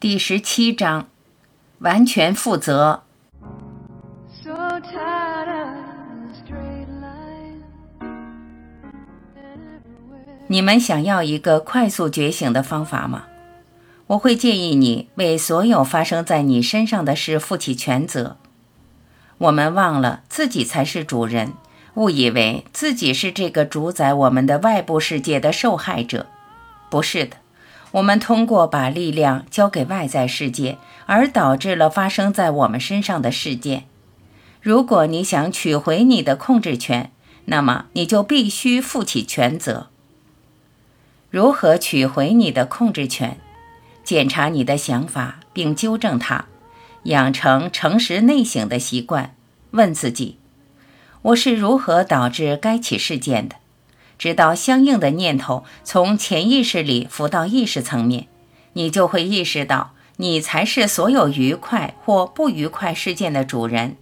第十七章，完全负责。你们想要一个快速觉醒的方法吗？我会建议你为所有发生在你身上的事负起全责。我们忘了自己才是主人，误以为自己是这个主宰我们的外部世界的受害者。不是的，我们通过把力量交给外在世界，而导致了发生在我们身上的事件。如果你想取回你的控制权，那么你就必须负起全责。如何取回你的控制权？检查你的想法并纠正它，养成诚实内省的习惯。问自己：我是如何导致该起事件的？直到相应的念头从潜意识里浮到意识层面，你就会意识到，你才是所有愉快或不愉快事件的主人。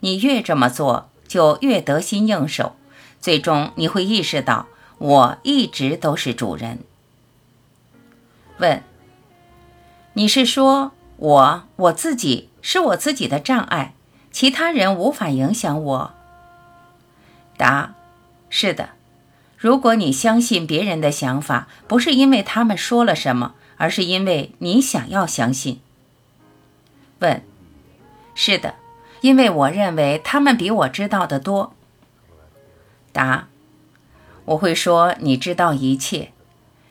你越这么做，就越得心应手。最终，你会意识到，我一直都是主人。问：你是说我我自己是我自己的障碍，其他人无法影响我？答：是的。如果你相信别人的想法，不是因为他们说了什么，而是因为你想要相信。问：是的，因为我认为他们比我知道的多。答：我会说你知道一切，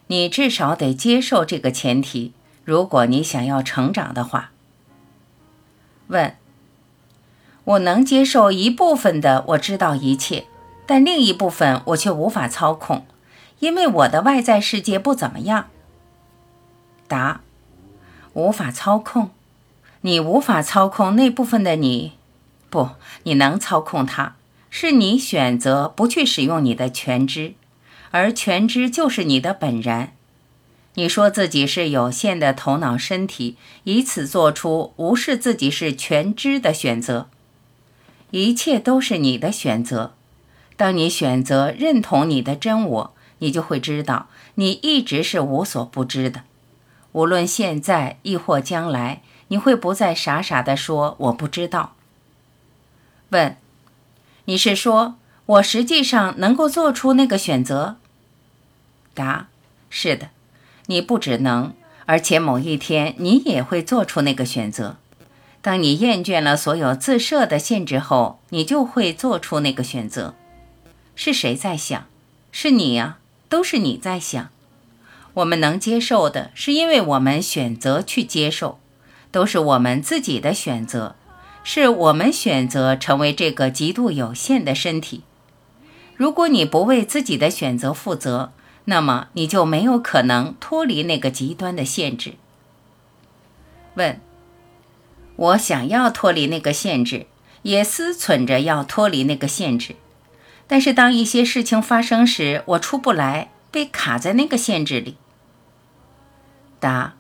你至少得接受这个前提。如果你想要成长的话。问：我能接受一部分的我知道一切。但另一部分我却无法操控，因为我的外在世界不怎么样。答：无法操控，你无法操控那部分的你，不，你能操控它，是你选择不去使用你的全知，而全知就是你的本然。你说自己是有限的头脑身体，以此做出无视自己是全知的选择，一切都是你的选择。当你选择认同你的真我，你就会知道你一直是无所不知的。无论现在亦或将来，你会不再傻傻地说“我不知道”。问：你是说我实际上能够做出那个选择？答：是的，你不只能，而且某一天你也会做出那个选择。当你厌倦了所有自设的限制后，你就会做出那个选择。是谁在想？是你呀，都是你在想。我们能接受的，是因为我们选择去接受，都是我们自己的选择，是我们选择成为这个极度有限的身体。如果你不为自己的选择负责，那么你就没有可能脱离那个极端的限制。问：我想要脱离那个限制，也思忖着要脱离那个限制。但是当一些事情发生时，我出不来，被卡在那个限制里。答：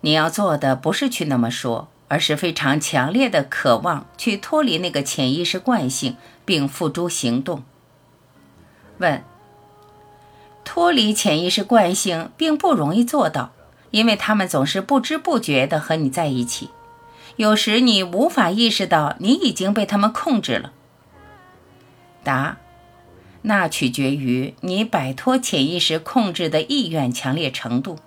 你要做的不是去那么说，而是非常强烈的渴望去脱离那个潜意识惯性，并付诸行动。问：脱离潜意识惯性并不容易做到，因为他们总是不知不觉地和你在一起，有时你无法意识到你已经被他们控制了。答：那取决于你摆脱潜意识控制的意愿强烈程度。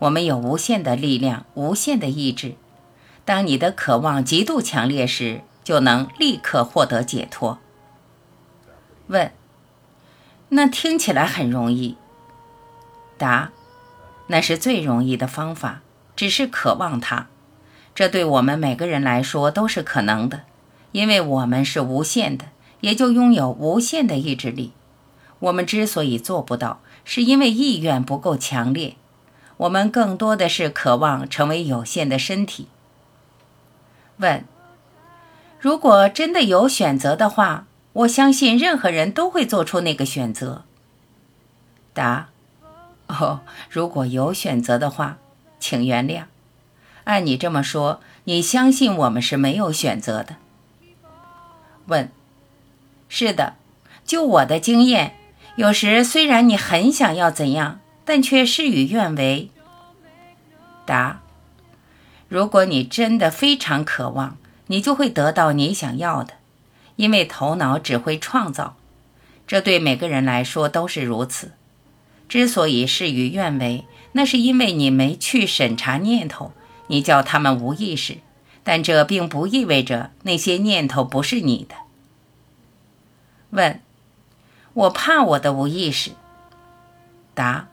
我们有无限的力量，无限的意志。当你的渴望极度强烈时，就能立刻获得解脱。问：那听起来很容易。答：那是最容易的方法，只是渴望它。这对我们每个人来说都是可能的，因为我们是无限的。也就拥有无限的意志力。我们之所以做不到，是因为意愿不够强烈。我们更多的是渴望成为有限的身体。问：如果真的有选择的话，我相信任何人都会做出那个选择。答：哦，如果有选择的话，请原谅。按你这么说，你相信我们是没有选择的。问。是的，就我的经验，有时虽然你很想要怎样，但却事与愿违。答：如果你真的非常渴望，你就会得到你想要的，因为头脑只会创造，这对每个人来说都是如此。之所以事与愿违，那是因为你没去审查念头，你叫他们无意识，但这并不意味着那些念头不是你的。问：我怕我的无意识。答：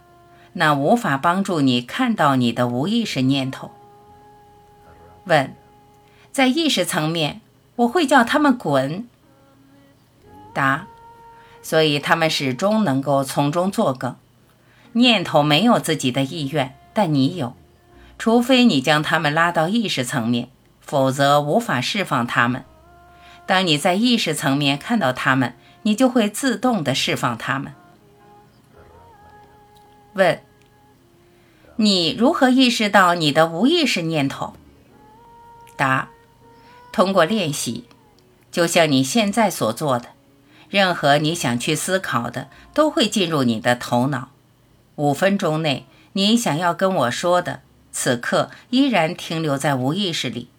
那无法帮助你看到你的无意识念头。问：在意识层面，我会叫他们滚。答：所以他们始终能够从中作梗。念头没有自己的意愿，但你有，除非你将他们拉到意识层面，否则无法释放他们。当你在意识层面看到他们，你就会自动的释放他们。问：你如何意识到你的无意识念头？答：通过练习，就像你现在所做的，任何你想去思考的，都会进入你的头脑。五分钟内，你想要跟我说的，此刻依然停留在无意识里。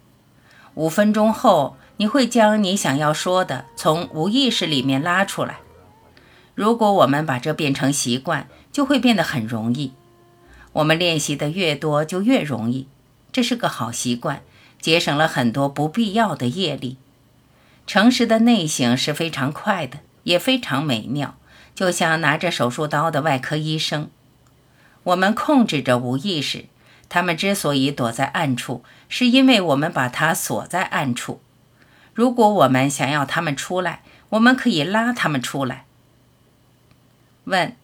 五分钟后，你会将你想要说的从无意识里面拉出来。如果我们把这变成习惯，就会变得很容易。我们练习的越多，就越容易。这是个好习惯，节省了很多不必要的业力。诚实的内省是非常快的，也非常美妙，就像拿着手术刀的外科医生。我们控制着无意识，他们之所以躲在暗处，是因为我们把它锁在暗处。如果我们想要他们出来，我们可以拉他们出来。问：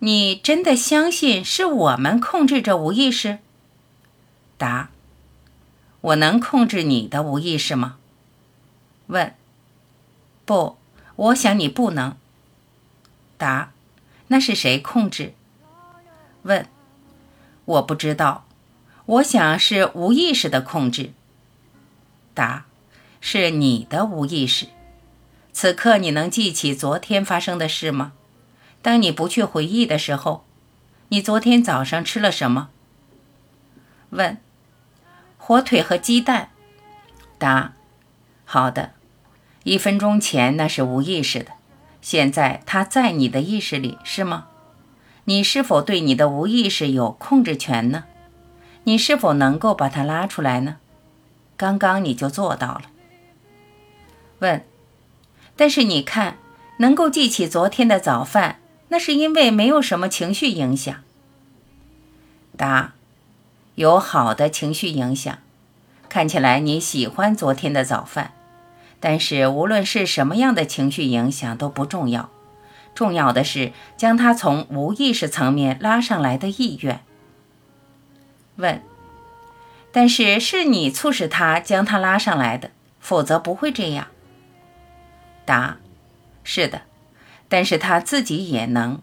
你真的相信是我们控制着无意识？答：我能控制你的无意识吗？问：不，我想你不能。答：那是谁控制？问：我不知道，我想是无意识的控制。答：是你的无意识。此刻你能记起昨天发生的事吗？当你不去回忆的时候，你昨天早上吃了什么？问：火腿和鸡蛋。答：好的。一分钟前那是无意识的，现在它在你的意识里，是吗？你是否对你的无意识有控制权呢？你是否能够把它拉出来呢？刚刚你就做到了。问：但是你看，能够记起昨天的早饭，那是因为没有什么情绪影响。答：有好的情绪影响。看起来你喜欢昨天的早饭，但是无论是什么样的情绪影响都不重要。重要的是将它从无意识层面拉上来的意愿。问：但是是你促使他将它拉上来的，否则不会这样。答：是的，但是他自己也能，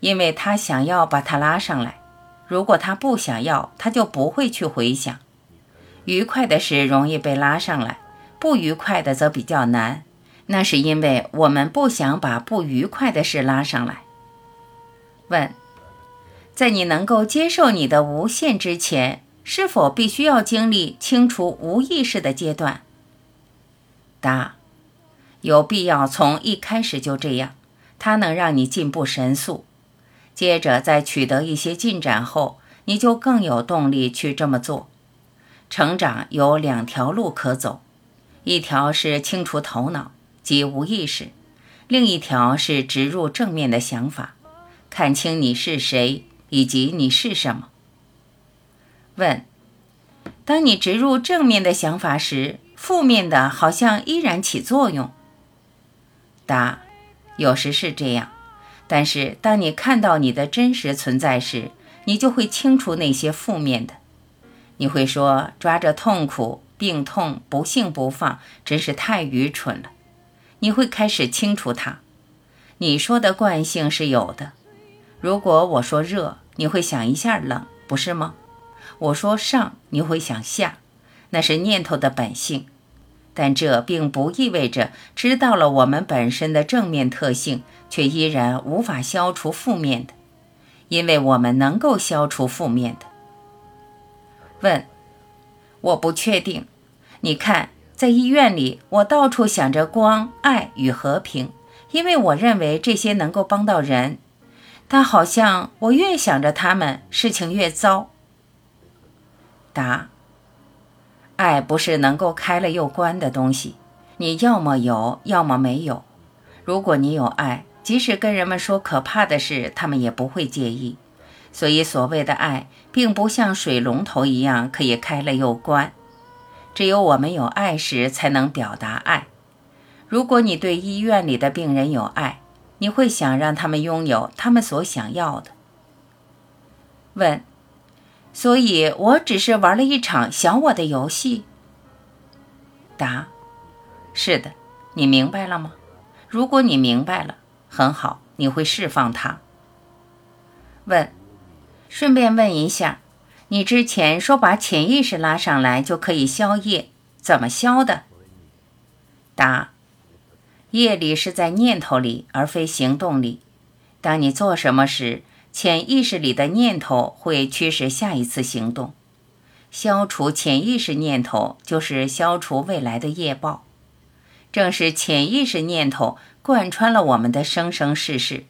因为他想要把它拉上来。如果他不想要，他就不会去回想。愉快的事容易被拉上来，不愉快的则比较难。那是因为我们不想把不愉快的事拉上来。问：在你能够接受你的无限之前，是否必须要经历清除无意识的阶段？答：有必要从一开始就这样，它能让你进步神速。接着在取得一些进展后，你就更有动力去这么做。成长有两条路可走，一条是清除头脑。即无意识，另一条是植入正面的想法，看清你是谁以及你是什么。问：当你植入正面的想法时，负面的好像依然起作用。答：有时是这样，但是当你看到你的真实存在时，你就会清除那些负面的。你会说：抓着痛苦、病痛、不幸不放，真是太愚蠢了。你会开始清除它。你说的惯性是有的。如果我说热，你会想一下冷，不是吗？我说上，你会想下，那是念头的本性。但这并不意味着知道了我们本身的正面特性，却依然无法消除负面的，因为我们能够消除负面的。问：我不确定。你看，在医院里，我到处想着光、爱与和平，因为我认为这些能够帮到人。但好像我越想着他们，事情越糟。答：爱不是能够开了又关的东西，你要么有，要么没有。如果你有爱，即使跟人们说可怕的事，他们也不会介意。所以，所谓的爱，并不像水龙头一样可以开了又关。只有我们有爱时，才能表达爱。如果你对医院里的病人有爱，你会想让他们拥有他们所想要的。问：所以我只是玩了一场小我的游戏？答：是的。你明白了吗？如果你明白了，很好，你会释放它。问：顺便问一下，你之前说把潜意识拉上来就可以消业，怎么消的？答。业力是在念头里，而非行动里。当你做什么时，潜意识里的念头会驱使下一次行动。消除潜意识念头，就是消除未来的业报。正是潜意识念头贯穿了我们的生生世世。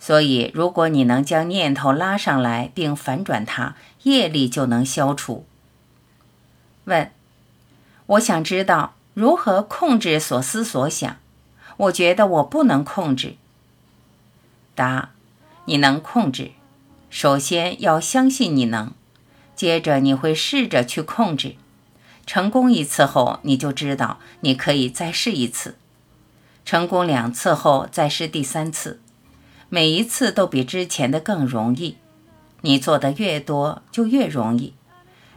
所以，如果你能将念头拉上来并反转它，业力就能消除。问：我想知道如何控制所思所想。我觉得我不能控制。答：你能控制。首先要相信你能，接着你会试着去控制。成功一次后，你就知道你可以再试一次。成功两次后，再试第三次。每一次都比之前的更容易。你做的越多，就越容易，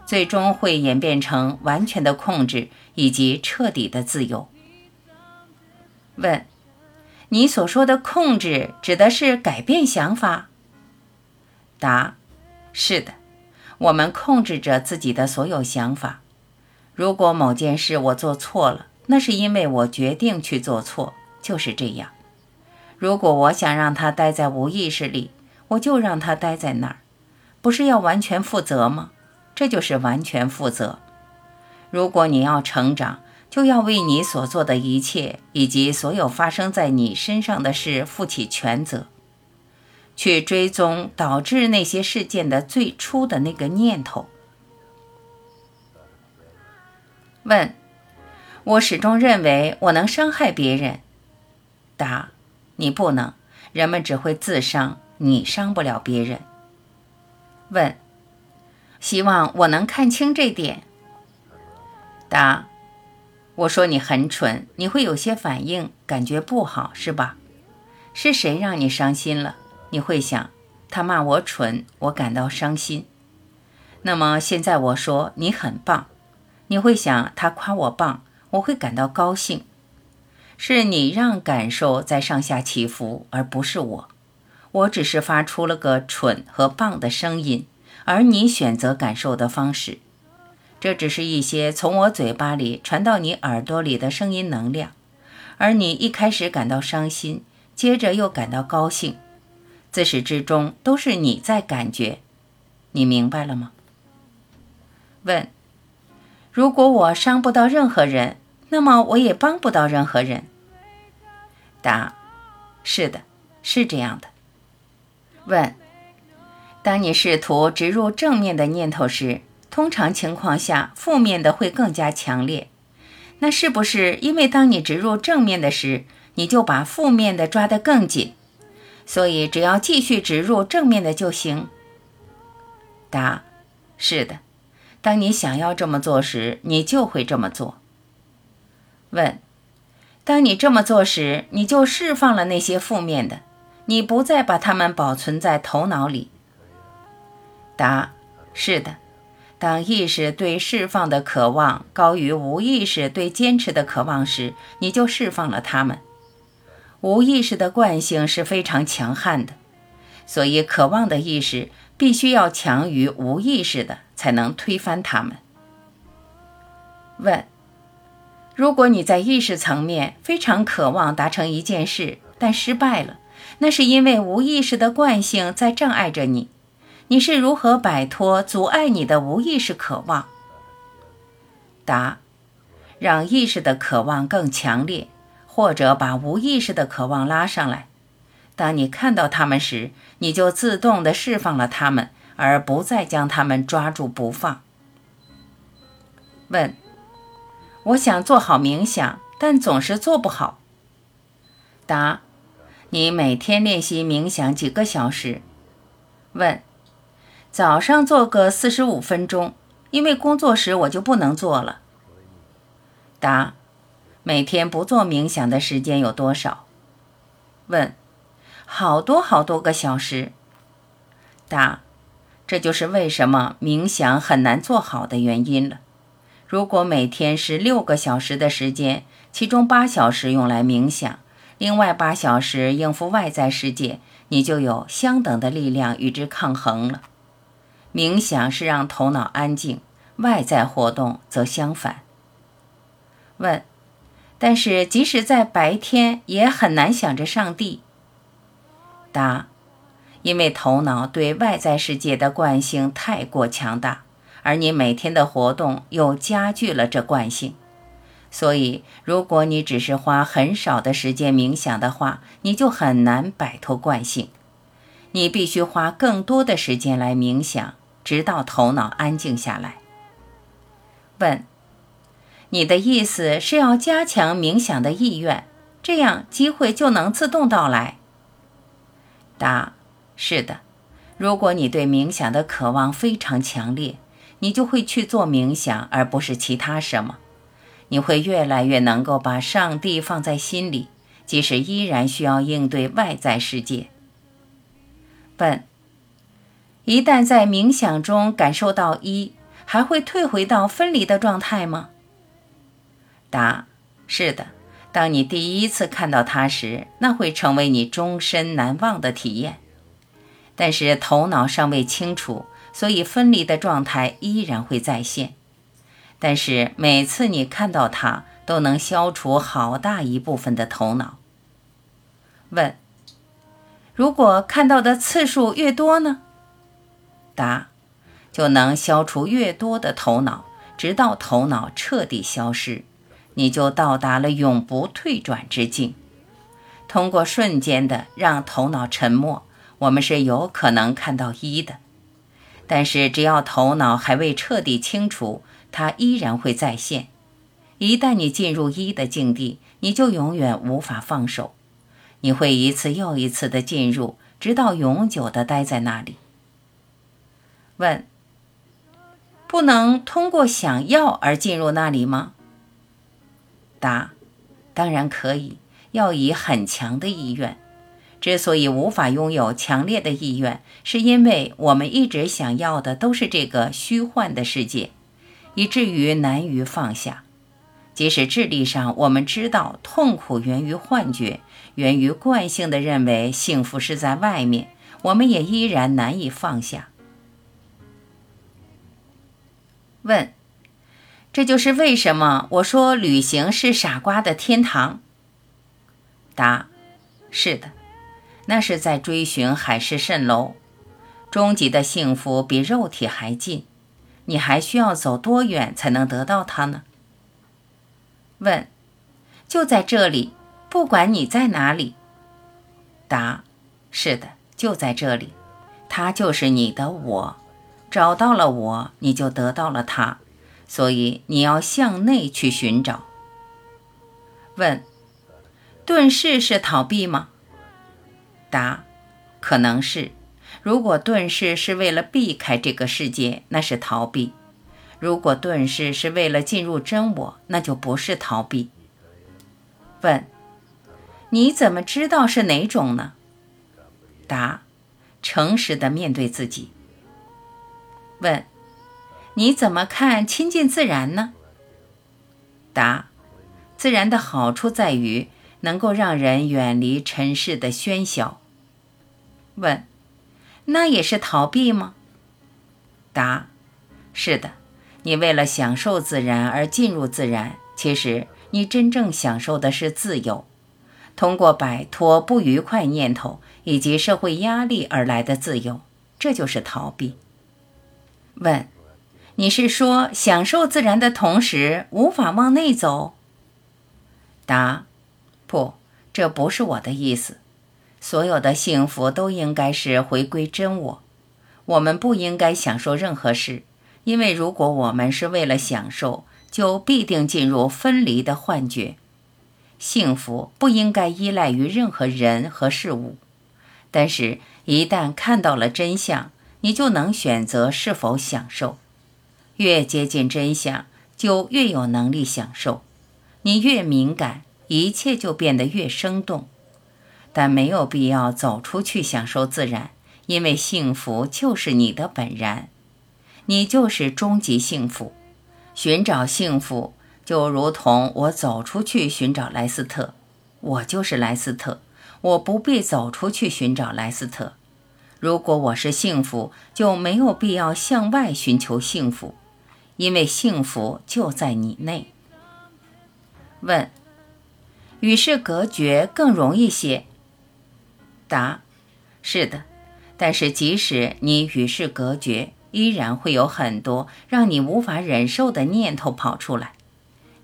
最终会演变成完全的控制以及彻底的自由。问：你所说的控制指的是改变想法？答：是的，我们控制着自己的所有想法。如果某件事我做错了，那是因为我决定去做错，就是这样。如果我想让它待在无意识里，我就让它待在那儿，不是要完全负责吗？这就是完全负责。如果你要成长，就要为你所做的一切以及所有发生在你身上的事负起全责，去追踪导致那些事件的最初的那个念头。问：我始终认为我能伤害别人。答：你不能，人们只会自伤，你伤不了别人。问：希望我能看清这点。答。我说你很蠢，你会有些反应，感觉不好是吧？是谁让你伤心了？你会想，他骂我蠢，我感到伤心。那么现在我说你很棒，你会想他夸我棒，我会感到高兴。是你让感受在上下起伏，而不是我。我只是发出了个蠢和棒的声音，而你选择感受的方式。这只是一些从我嘴巴里传到你耳朵里的声音能量，而你一开始感到伤心，接着又感到高兴，自始至终都是你在感觉，你明白了吗？问：如果我伤不到任何人，那么我也帮不到任何人。答：是的，是这样的。问：当你试图植入正面的念头时。通常情况下，负面的会更加强烈。那是不是因为当你植入正面的时，你就把负面的抓得更紧？所以只要继续植入正面的就行。答：是的。当你想要这么做时，你就会这么做。问：当你这么做时，你就释放了那些负面的，你不再把它们保存在头脑里。答：是的。当意识对释放的渴望高于无意识对坚持的渴望时，你就释放了它们。无意识的惯性是非常强悍的，所以渴望的意识必须要强于无意识的，才能推翻它们。问：如果你在意识层面非常渴望达成一件事，但失败了，那是因为无意识的惯性在障碍着你。你是如何摆脱阻碍你的无意识渴望？答：让意识的渴望更强烈，或者把无意识的渴望拉上来。当你看到它们时，你就自动地释放了它们，而不再将它们抓住不放。问：我想做好冥想，但总是做不好。答：你每天练习冥想几个小时？问：早上做个四十五分钟，因为工作时我就不能做了。答：每天不做冥想的时间有多少？问：好多好多个小时。答：这就是为什么冥想很难做好的原因了。如果每天是六个小时的时间，其中八小时用来冥想。另外八小时应付外在世界，你就有相等的力量与之抗衡了。冥想是让头脑安静，外在活动则相反。问：但是即使在白天也很难想着上帝。答：因为头脑对外在世界的惯性太过强大，而你每天的活动又加剧了这惯性。所以，如果你只是花很少的时间冥想的话，你就很难摆脱惯性。你必须花更多的时间来冥想，直到头脑安静下来。问：你的意思是要加强冥想的意愿，这样机会就能自动到来？答：是的。如果你对冥想的渴望非常强烈，你就会去做冥想，而不是其他什么。你会越来越能够把上帝放在心里，即使依然需要应对外在世界。问：一旦在冥想中感受到一，还会退回到分离的状态吗？答：是的。当你第一次看到它时，那会成为你终身难忘的体验。但是头脑尚未清楚，所以分离的状态依然会再现。但是每次你看到它，都能消除好大一部分的头脑。问：如果看到的次数越多呢？答：就能消除越多的头脑，直到头脑彻底消失，你就到达了永不退转之境。通过瞬间的让头脑沉默，我们是有可能看到一的。但是只要头脑还未彻底清除，它依然会再现。一旦你进入一的境地，你就永远无法放手。你会一次又一次的进入，直到永久的待在那里。问：不能通过想要而进入那里吗？答：当然可以，要以很强的意愿。之所以无法拥有强烈的意愿，是因为我们一直想要的都是这个虚幻的世界。以至于难于放下，即使智力上我们知道痛苦源于幻觉，源于惯性的认为幸福是在外面，我们也依然难以放下。问：这就是为什么我说旅行是傻瓜的天堂？答：是的，那是在追寻海市蜃楼，终极的幸福比肉体还近。你还需要走多远才能得到它呢？问：就在这里，不管你在哪里。答：是的，就在这里，它就是你的我。找到了我，你就得到了它。所以你要向内去寻找。问：遁世是逃避吗？答：可能是。如果遁世是为了避开这个世界，那是逃避；如果遁世是为了进入真我，那就不是逃避。问：你怎么知道是哪种呢？答：诚实的面对自己。问：你怎么看亲近自然呢？答：自然的好处在于能够让人远离尘世的喧嚣。问。那也是逃避吗？答：是的。你为了享受自然而进入自然，其实你真正享受的是自由，通过摆脱不愉快念头以及社会压力而来的自由。这就是逃避。问：你是说享受自然的同时无法往内走？答：不，这不是我的意思。所有的幸福都应该是回归真我。我们不应该享受任何事，因为如果我们是为了享受，就必定进入分离的幻觉。幸福不应该依赖于任何人和事物，但是，一旦看到了真相，你就能选择是否享受。越接近真相，就越有能力享受。你越敏感，一切就变得越生动。但没有必要走出去享受自然，因为幸福就是你的本然，你就是终极幸福。寻找幸福，就如同我走出去寻找莱斯特，我就是莱斯特，我不必走出去寻找莱斯特。如果我是幸福，就没有必要向外寻求幸福，因为幸福就在你内。问：与世隔绝更容易些？答：是的，但是即使你与世隔绝，依然会有很多让你无法忍受的念头跑出来，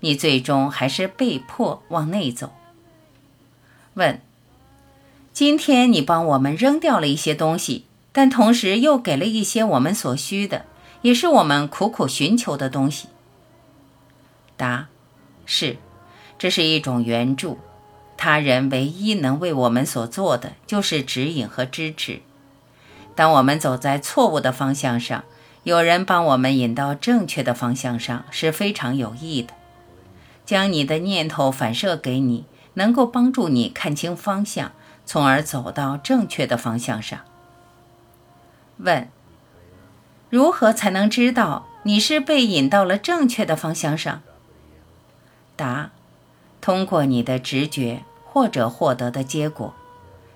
你最终还是被迫往内走。问：今天你帮我们扔掉了一些东西，但同时又给了一些我们所需的，也是我们苦苦寻求的东西。答：是，这是一种援助。他人唯一能为我们所做的，就是指引和支持。当我们走在错误的方向上，有人帮我们引到正确的方向上，是非常有益的。将你的念头反射给你，能够帮助你看清方向，从而走到正确的方向上。问：如何才能知道你是被引到了正确的方向上？答。通过你的直觉或者获得的结果，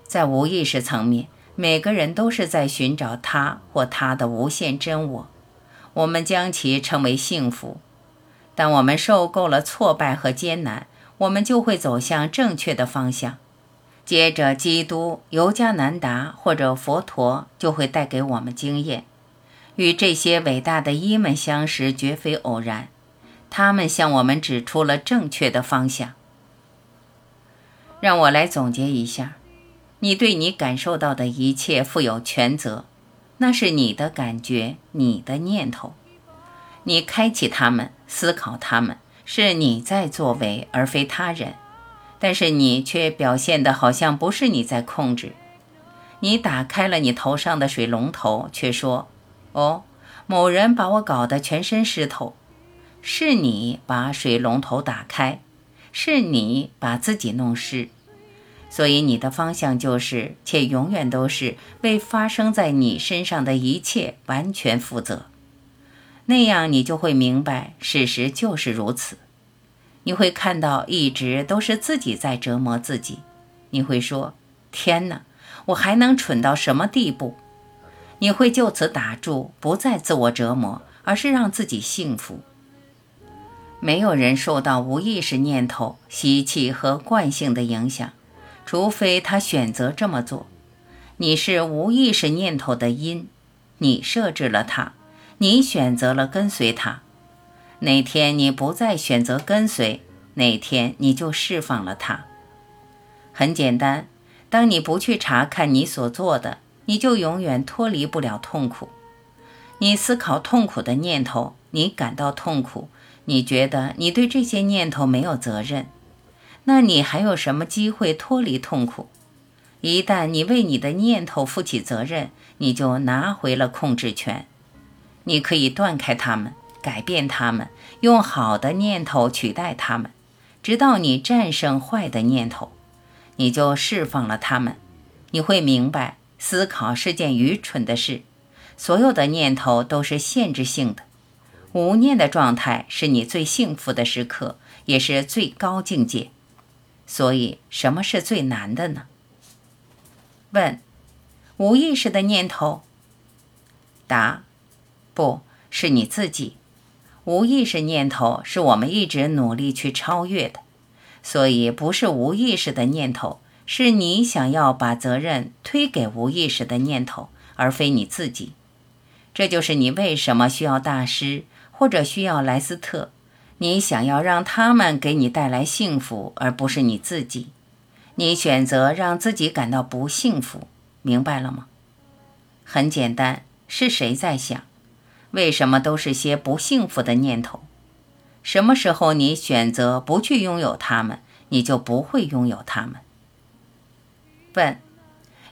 在无意识层面，每个人都是在寻找他或他的无限真我。我们将其称为幸福。当我们受够了挫败和艰难，我们就会走向正确的方向。接着，基督、尤加南达或者佛陀就会带给我们经验。与这些伟大的医们相识绝非偶然，他们向我们指出了正确的方向。让我来总结一下：你对你感受到的一切负有全责，那是你的感觉、你的念头。你开启它们、思考它们，是你在作为，而非他人。但是你却表现得好像不是你在控制。你打开了你头上的水龙头，却说：“哦，某人把我搞得全身湿透。”是你把水龙头打开。是你把自己弄湿，所以你的方向就是，且永远都是为发生在你身上的一切完全负责。那样你就会明白，事实就是如此。你会看到，一直都是自己在折磨自己。你会说：“天哪，我还能蠢到什么地步？”你会就此打住，不再自我折磨，而是让自己幸福。没有人受到无意识念头、习气和惯性的影响，除非他选择这么做。你是无意识念头的因，你设置了它，你选择了跟随它。哪天你不再选择跟随，哪天你就释放了它。很简单，当你不去查看你所做的，你就永远脱离不了痛苦。你思考痛苦的念头，你感到痛苦。你觉得你对这些念头没有责任，那你还有什么机会脱离痛苦？一旦你为你的念头负起责任，你就拿回了控制权。你可以断开它们，改变他们，用好的念头取代他们，直到你战胜坏的念头，你就释放了他们。你会明白，思考是件愚蠢的事，所有的念头都是限制性的。无念的状态是你最幸福的时刻，也是最高境界。所以，什么是最难的呢？问：无意识的念头。答：不是你自己。无意识念头是我们一直努力去超越的，所以不是无意识的念头，是你想要把责任推给无意识的念头，而非你自己。这就是你为什么需要大师或者需要莱斯特。你想要让他们给你带来幸福，而不是你自己。你选择让自己感到不幸福，明白了吗？很简单，是谁在想？为什么都是些不幸福的念头？什么时候你选择不去拥有它们，你就不会拥有它们。问：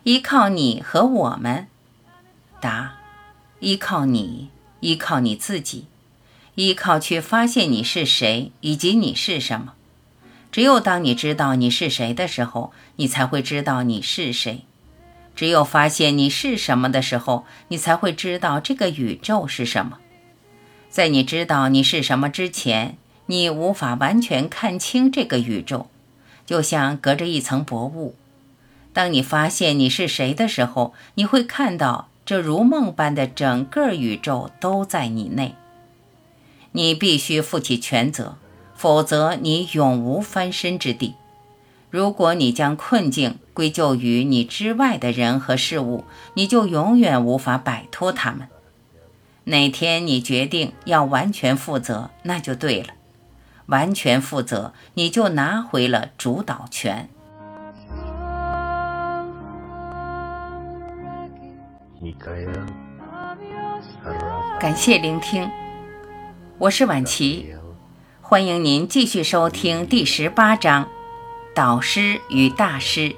依靠你和我们？答：依靠你，依靠你自己。依靠去发现你是谁以及你是什么。只有当你知道你是谁的时候，你才会知道你是谁。只有发现你是什么的时候，你才会知道这个宇宙是什么。在你知道你是什么之前，你无法完全看清这个宇宙，就像隔着一层薄雾。当你发现你是谁的时候，你会看到这如梦般的整个宇宙都在你内。你必须负起全责，否则你永无翻身之地。如果你将困境归咎于你之外的人和事物，你就永远无法摆脱他们。哪天你决定要完全负责，那就对了。完全负责，你就拿回了主导权。感谢聆听，我是婉琪，欢迎您继续收听第十八章《导师与大师》。